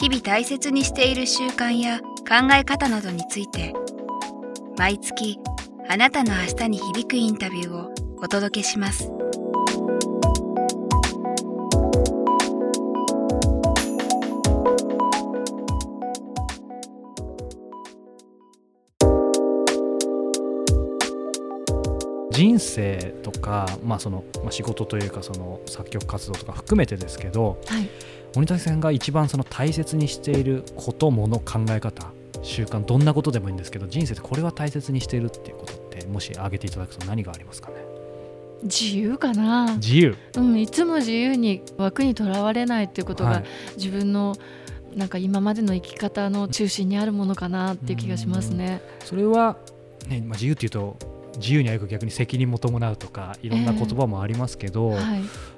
日々大切にしている習慣や考え方などについて毎月あなたの明日に響くインタビューをお届けします。人生とか、まあそのまあ、仕事というかその作曲活動とか含めてですけど、はい、鬼谷さんが一番その大切にしていることもの考え方習慣どんなことでもいいんですけど人生でこれは大切にしているっていうことってもし挙げていただくと何がありますかね？自由かな？自由、うん、いつも自由に枠にとらわれないっていうことが、自分のなんか今までの生き方の中心にあるものかなっていう気がしますね。それは、ねまあ、自由っていうと自由に歩く逆に責任も伴うとかいろんな言葉もありますけど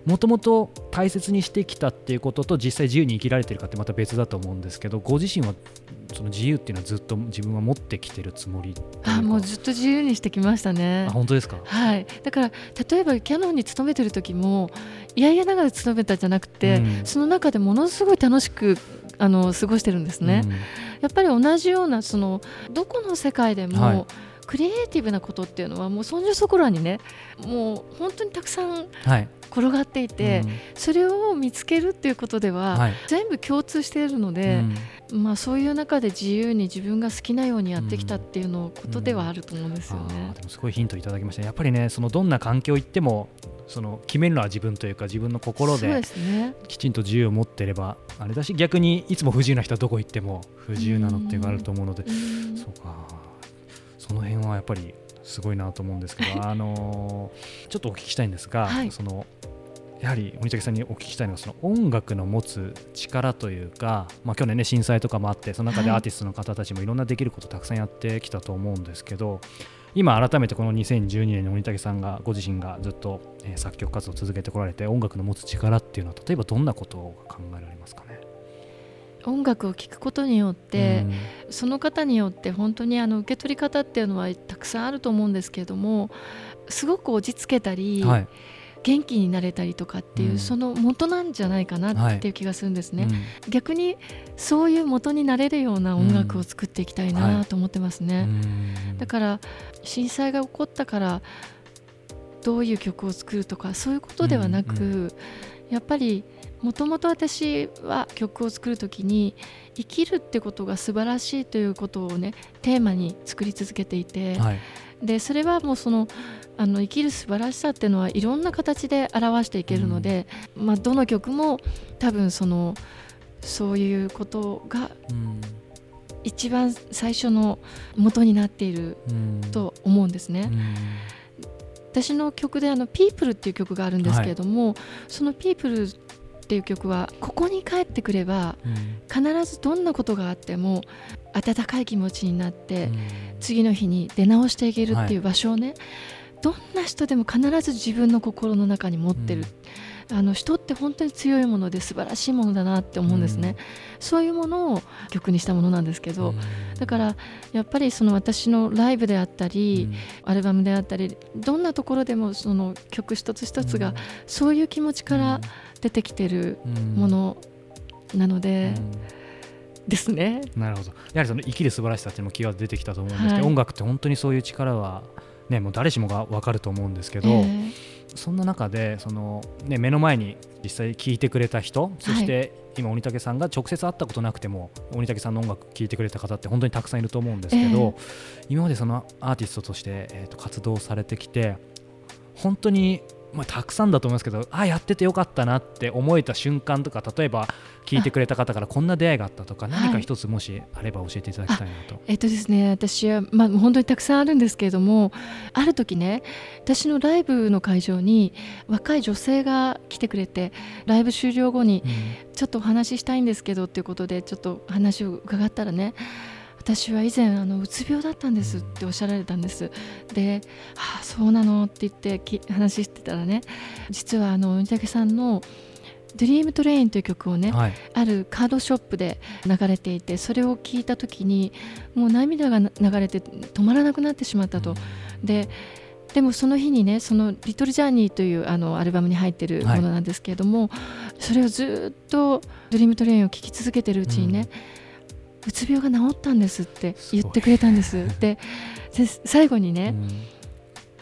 もともと大切にしてきたっていうことと実際自由に生きられてるかってまた別だと思うんですけどご自身はその自由っていうのはずっと自分は持ってきてるつもりあもうずっと自由にしてきましたね。あ本当ですか、はい、だから例えばキャノンに勤めてる時もいやいやながら勤めたじゃなくて、うん、その中でものすごい楽しくあの過ごしてるんですね。うん、やっぱり同じようなそのどこの世界でも、はいクリエイティブなことっていうのはもうそんじょそこらにねもう本当にたくさん転がっていて、はいうん、それを見つけるっていうことでは、はい、全部共通しているので、うん、まあ、そういう中で自由に自分が好きなようにやってきたっていうのことではあると思うんですよね。でもすごいヒントいただきましたやっぱりねそのどんな環境行ってもその決めるのは自分というか自分の心できちんと自由を持ってればあれだし逆にいつも不自由な人はどこ行っても不自由なのっていうのがあると思うので、そうかその辺はやっぱりすごいなと思うんですけど、あのちょっとお聞きしたいんですが、はい、そのやはり森武さんにお聞きしたいのはその音楽の持つ力というか、まあ、去年ね震災とかもあってその中でアーティストの方たちもいろんなできることたくさんやってきたと思うんですけど今改めてこの2012年に森武さんがご自身がずっと、え作曲活動を続けてこられて音楽の持つ力っていうのは例えばどんなことが考えられますかね？音楽を聴くことによって、うん、その方によって本当にあの受け取り方っていうのはたくさんあると思うんですけれどもすごく落ち着けたり、はい、元気になれたりとかっていう、うん、その元なんじゃないかなっていう気がするんですね、はい。うん、逆にそういう元になれるような音楽を作っていきたいなと思ってますね、はい、だから震災が起こったからどういう曲を作るとかそういうことではなく、やっぱりもともと私は曲を作る時に生きるってことが素晴らしいということをねテーマに作り続けていて、はい、でそれはもうそのあの生きる素晴らしさっていうのはいろんな形で表していけるので、うん、まあ、どの曲も多分そのそういうことが一番最初の元になっていると思うんですね。うん。うん私の曲であの「ピープルっていう曲があるんですけれども、はい、その「ピープルっていう曲はここに帰ってくれば、必ずどんなことがあっても温かい気持ちになって、次の日に出直していけるっていう場所をね、はい、どんな人でも必ず自分の心の中に持ってる。あの人って本当に強いもので素晴らしいものだなって思うんですね、うん、そういうものを曲にしたものなんですけど、うん、だからやっぱりその私のライブであったり、うん、アルバムであったりどんなところでもその曲一つ一つがそういう気持ちから出てきてるものなので。ですね。なるほど。やはりその生きる素晴らしさっていうのもキーワード出てきたと思うんですけど、はい、音楽って本当にそういう力は、ね、もう誰しもが分かると思うんですけど、えー、そんな中でその、ね、目の前に実際聴いてくれた人そして今鬼武さんが直接会ったことなくても鬼武さんの音楽聴いてくれた方って本当にたくさんいると思うんですけど、えー、今までそのアーティストとして、えー、と活動されてきて本当にまあ、たくさんだと思いますけどあやっててよかったなって思えた瞬間とか例えば聞いてくれた方からこんな出会いがあったとか何か一つもしあれば教えていただきたいなと。えっとですね私は、まあ、本当にたくさんあるんですけれどもある時ね私のライブの会場に若い女性が来てくれてライブ終了後にちょっとお話ししたいんですけどっていうことでちょっと話を伺ったらね私は以前あのうつ病だったんですっておっしゃられたんですで「ああそうなの?」って言って話してたらね実はあの鬼武さんの「 Dream Train という曲をね、はい、あるカードショップで流れていてそれを聞いた時にもう涙が流れて止まらなくなってしまったと。ででもその日にねその「 Little Journey」というあのアルバムに入ってるものなんですけれども、はい、それをずっと「 Dream Train を聴き続けてるうちにね、うんうつ病が治ったんですって言ってくれたんです。で最後にね、うん、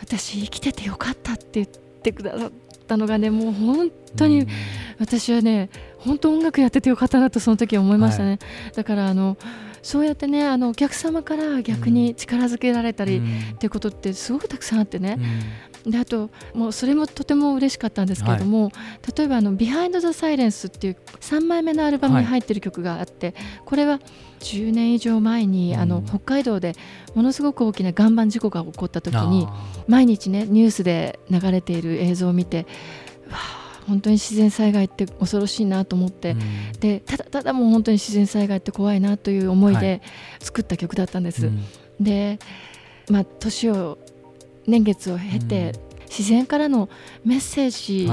私生きててよかったって言ってくださったのがねもう本当に、私はね本当音楽やっててよかったなとその時は思いましたね。はい、だからあのそうやってねあのお客様から逆に力づけられたり、っていうことってすごくたくさんあってね、であともうそれもとても嬉しかったんですけれども、はい、例えばあの「Behind the Silence」っていう3枚目のアルバムに入ってる曲があって、はい、これは10年以上前に、あの北海道でものすごく大きな岩盤事故が起こった時に毎日ねニュースで流れている映像を見てわあ本当に自然災害って恐ろしいなと思って、うん、でただただもう本当に自然災害って怖いなという思いで作った曲だったんです。はい、で、まあ、年を年月を経て、自然からのメッセージ、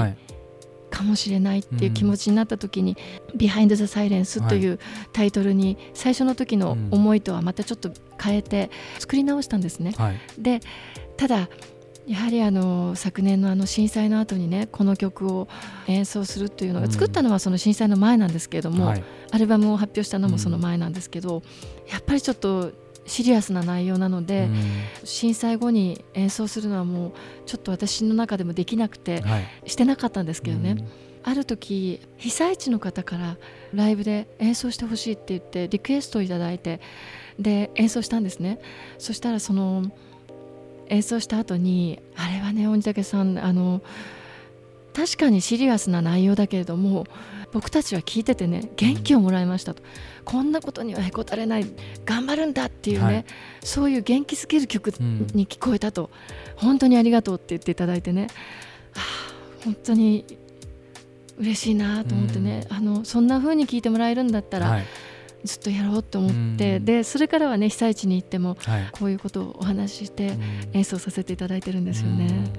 かもしれないっていう気持ちになった時に「Behind the Silence」というタイトルに最初の時の思いとはまたちょっと変えて作り直したんですね。はい、でただやはりあの昨年のあの震災の後にねこの曲を演奏するというのが作ったのはその震災の前なんですけれども、はい、アルバムを発表したのもその前なんですけど、やっぱりちょっとシリアスな内容なので、うん、震災後に演奏するのはもうちょっと私の中でもできなくて、はい、してなかったんですけどね、うん、ある時被災地の方からライブで演奏してほしいって言ってリクエストをいただいてで演奏したんですね。そしたらその演奏した後にあれはね鬼武さんあの確かにシリアスな内容だけれども僕たちは聞いててね元気をもらいましたと、こんなことにはへこたれない頑張るんだっていうね、はい、そういう元気づける曲に聞こえたと、うん、本当にありがとうって言っていただいてね、はあ、本当に嬉しいなと思ってね、うん、あのそんな風に聞いてもらえるんだったら、はい。ずっとやろうと思って、でそれからはね被災地に行っても、こういうことをお話しして演奏させていただいてるんですよね。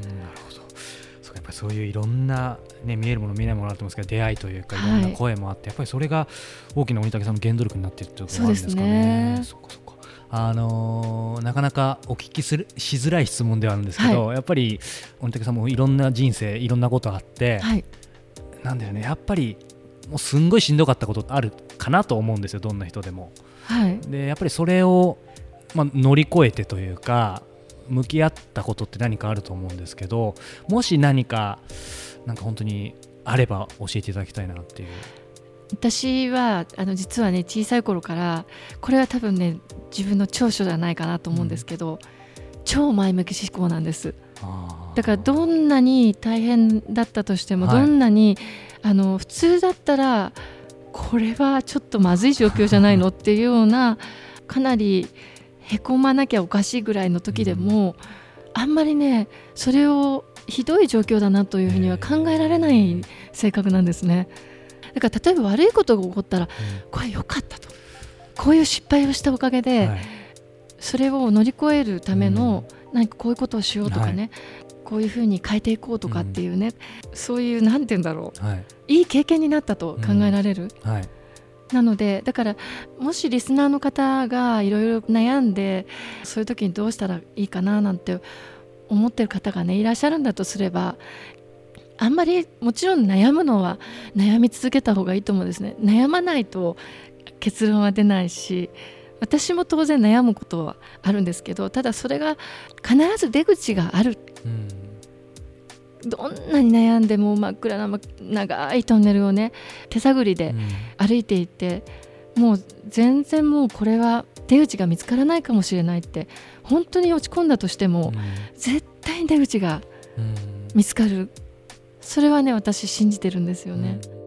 そういういろんな、ね、見えるもの見えないものあると思うんですけど出会いというかい。ろんな声もあって、やっぱりそれが大きな鬼武さんの原動力になっているということなんですかね。そそあのー、なかなかお聞きするしづらい質問ではあるんですけど、はい、やっぱり鬼武さんもいろんな人生いろんなことあって、はい、なんだよね。やっぱりもうすんごいしんどかったことあるかなと思うんですよどんな人でも。はい、でやっぱりそれを、まあ、乗り越えてというか向き合ったことって何かあると思うんですけどもし何かなんか本当にあれば教えていただきたいなっていう。私はあの実はね小さい頃からこれは多分ね自分の長所じゃないかなと思うんですけど、うん、超前向き思考なんです。だからどんなに大変だったとしても、はい、どんなにあの普通だったらこれはちょっとまずい状況じゃないのっていうようなかなりへこまなきゃおかしいぐらいの時でも、あんまりねそれをひどい状況だなというふうには考えられない性格なんですね。だから例えば悪いことが起こったら、これ良かったと。こういう失敗をしたおかげで、それを乗り越えるための何かこういうことをしようとかね、こういうふうに変えていこうとかっていうね、うん、そういうなんて言うんだろう、はい、いい経験になったと考えられる。うん。はいなのでだからもしリスナーの方がいろいろ悩んでそういう時にどうしたらいいかななんて思ってる方がねいらっしゃるんだとすればあんまりもちろん悩むのは悩み続けた方がいいと思うんですね。悩まないと結論は出ないし私も当然悩むことはあるんですけどただそれが必ず出口がある、どんなに悩んでも真っ暗な長いトンネルをね手探りで歩いていって、うん、もう全然もうこれは出口が見つからないかもしれないって本当に落ち込んだとしても、うん、絶対に出口が見つかる。それはね私信じてるんですよね。うん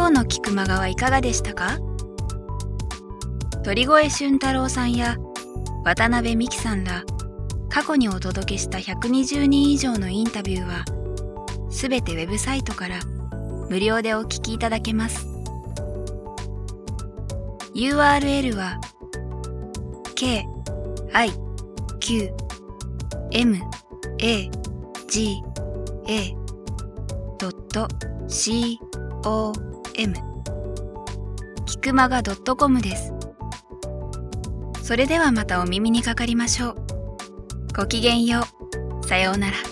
今日の菊間川いかがでしたか？鳥越俊太郎さんや渡辺美樹さんら過去にお届けした120人以上のインタビューはすべてウェブサイトから無料でお聞きいただけます。URL は k i q m a g a c o m キクマガ .com です。それではまたお耳にかかりましょう。ごきげんよう。さようなら。